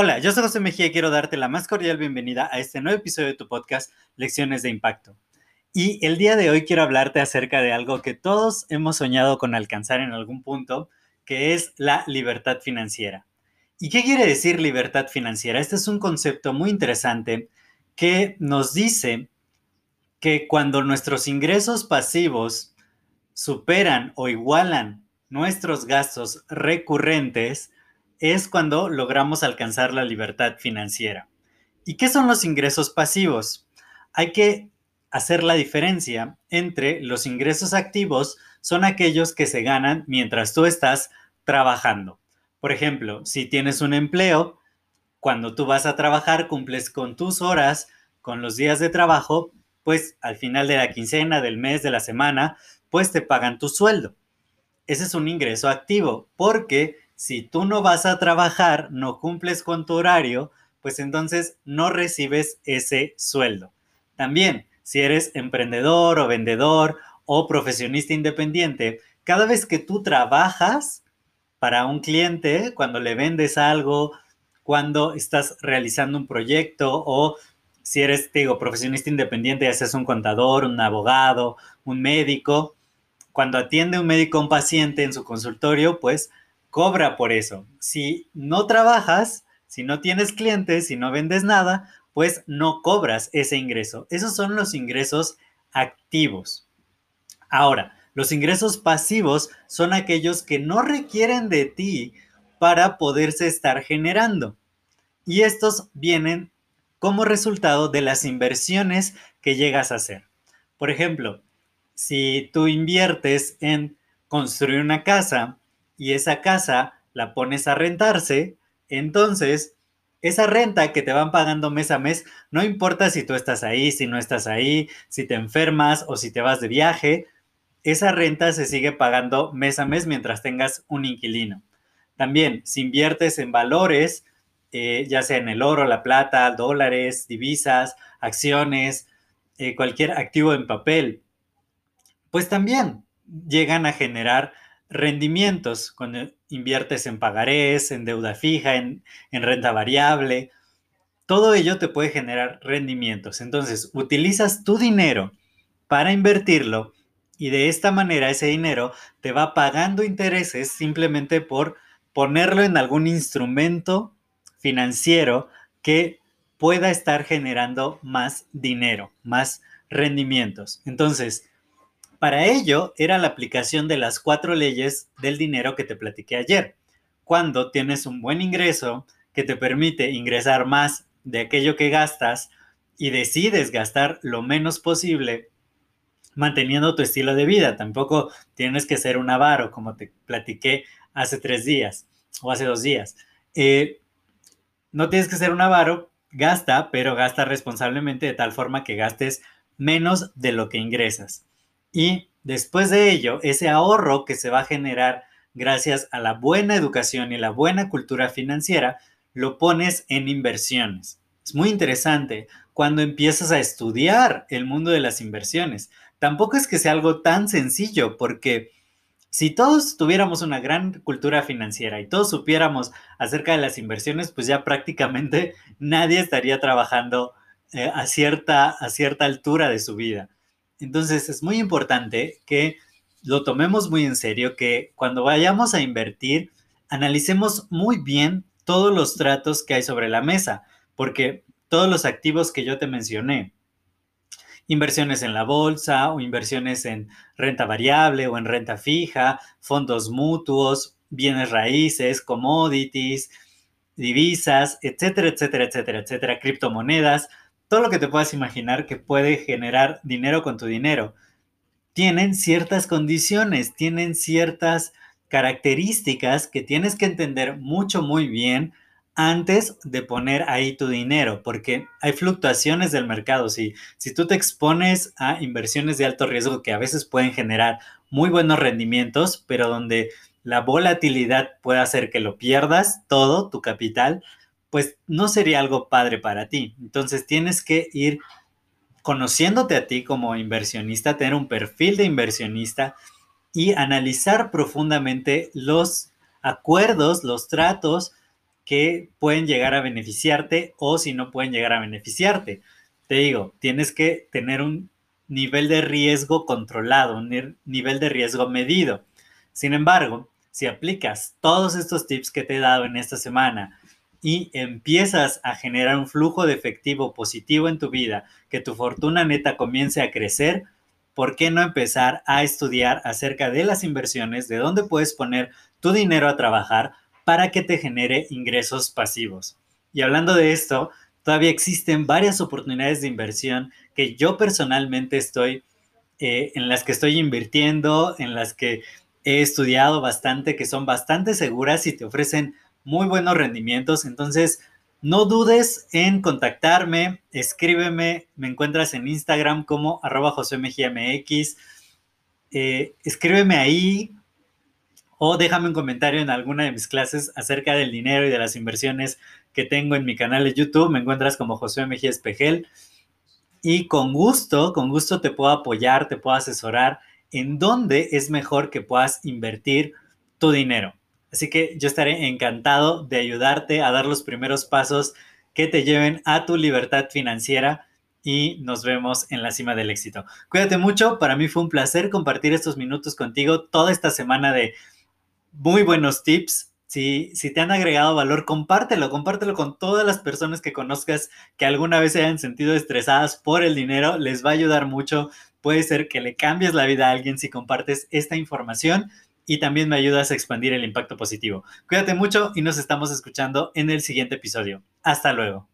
Hola, yo soy José Mejía y quiero darte la más cordial bienvenida a este nuevo episodio de tu podcast Lecciones de Impacto. Y el día de hoy quiero hablarte acerca de algo que todos hemos soñado con alcanzar en algún punto, que es la libertad financiera. ¿Y qué quiere decir libertad financiera? Este es un concepto muy interesante que nos dice que cuando nuestros ingresos pasivos superan o igualan nuestros gastos recurrentes, es cuando logramos alcanzar la libertad financiera. ¿Y qué son los ingresos pasivos? Hay que hacer la diferencia entre los ingresos activos, son aquellos que se ganan mientras tú estás trabajando. Por ejemplo, si tienes un empleo, cuando tú vas a trabajar cumples con tus horas, con los días de trabajo, pues al final de la quincena, del mes, de la semana, pues te pagan tu sueldo. Ese es un ingreso activo, porque si tú no vas a trabajar, no cumples con tu horario, pues entonces no recibes ese sueldo. También, si eres emprendedor o vendedor o profesionista independiente, cada vez que tú trabajas para un cliente, cuando le vendes algo, cuando estás realizando un proyecto o si eres, digo, profesionista independiente, ya seas un contador, un abogado, un médico, cuando atiende un médico a un paciente en su consultorio, pues cobra por eso. Si no trabajas, si no tienes clientes, si no vendes nada, pues no cobras ese ingreso. Esos son los ingresos activos. Ahora, los ingresos pasivos son aquellos que no requieren de ti para poderse estar generando. Y estos vienen como resultado de las inversiones que llegas a hacer. Por ejemplo, si tú inviertes en construir una casa, y esa casa la pones a rentarse, entonces esa renta que te van pagando mes a mes, no importa si tú estás ahí, si no estás ahí, si te enfermas o si te vas de viaje, esa renta se sigue pagando mes a mes mientras tengas un inquilino. También, si inviertes en valores, eh, ya sea en el oro, la plata, dólares, divisas, acciones, eh, cualquier activo en papel, pues también llegan a generar rendimientos cuando inviertes en pagarés, en deuda fija, en, renta variable. Todo ello te puede generar rendimientos. Entonces, utilizas tu dinero para invertirlo y de esta manera ese dinero te va pagando intereses simplemente por ponerlo en algún instrumento financiero que pueda estar generando más dinero, más rendimientos. Entonces, para ello era la aplicación de las cuatro leyes del dinero que te platiqué ayer. Cuando tienes un buen ingreso que te permite ingresar más de aquello que gastas y decides gastar lo menos posible manteniendo tu estilo de vida. Tampoco tienes que ser un avaro, como te platiqué hace tres días o hace dos días. Eh, no tienes que ser un avaro, gasta, pero gasta responsablemente de tal forma que gastes menos de lo que ingresas. Y después de ello, ese ahorro que se va a generar gracias a la buena educación y la buena cultura financiera, lo pones en inversiones. Es muy interesante cuando empiezas a estudiar el mundo de las inversiones. Tampoco es que sea algo tan sencillo, porque si todos tuviéramos una gran cultura financiera y todos supiéramos acerca de las inversiones, pues ya prácticamente nadie estaría trabajando eh, a, cierta, a cierta altura de su vida. Entonces es muy importante que lo tomemos muy en serio, que cuando vayamos a invertir, analicemos muy bien todos los tratos que hay sobre la mesa, porque todos los activos que yo te mencioné, inversiones en la bolsa o inversiones en renta variable o en renta fija, fondos mutuos, bienes raíces, commodities, divisas, etcétera, etcétera, etcétera, etcétera, criptomonedas, todo lo que te puedas imaginar que puede generar dinero con tu dinero. Tienen ciertas condiciones, tienen ciertas características que tienes que entender mucho, muy bien antes de poner ahí tu dinero, porque hay fluctuaciones del mercado. Si, si tú te expones a inversiones de alto riesgo que a veces pueden generar muy buenos rendimientos, pero donde la volatilidad puede hacer que lo pierdas todo, tu capital, pues no sería algo padre para ti. Entonces tienes que ir conociéndote a ti como inversionista, tener un perfil de inversionista y analizar profundamente los acuerdos, los tratos que pueden llegar a beneficiarte o si no pueden llegar a beneficiarte. Te digo, tienes que tener un nivel de riesgo controlado, un nivel de riesgo medido. Sin embargo, si aplicas todos estos tips que te he dado en esta semana y empiezas a generar un flujo de efectivo positivo en tu vida, que tu fortuna neta comience a crecer, ¿por qué no empezar a estudiar acerca de las inversiones, de dónde puedes poner tu dinero a trabajar para que te genere ingresos pasivos? Y hablando de esto, todavía existen varias oportunidades de inversión que yo personalmente estoy, eh, en las que estoy invirtiendo, en las que he estudiado bastante, que son bastante seguras y te ofrecen muy buenos rendimientos. Entonces, no dudes en contactarme, escríbeme, me encuentras en Instagram como arroba eh, escríbeme ahí o déjame un comentario en alguna de mis clases acerca del dinero y de las inversiones que tengo en mi canal de YouTube, me encuentras como José Mejía Espejel y con gusto, con gusto te puedo apoyar, te puedo asesorar en dónde es mejor que puedas invertir tu dinero. Así que yo estaré encantado de ayudarte a dar los primeros pasos que te lleven a tu libertad financiera y nos vemos en la cima del éxito. Cuídate mucho, para mí fue un placer compartir estos minutos contigo toda esta semana de muy buenos tips. Si, si te han agregado valor, compártelo, compártelo con todas las personas que conozcas que alguna vez se hayan sentido estresadas por el dinero, les va a ayudar mucho. Puede ser que le cambies la vida a alguien si compartes esta información y también me ayudas a expandir el impacto positivo. Cuídate mucho y nos estamos escuchando en el siguiente episodio. Hasta luego.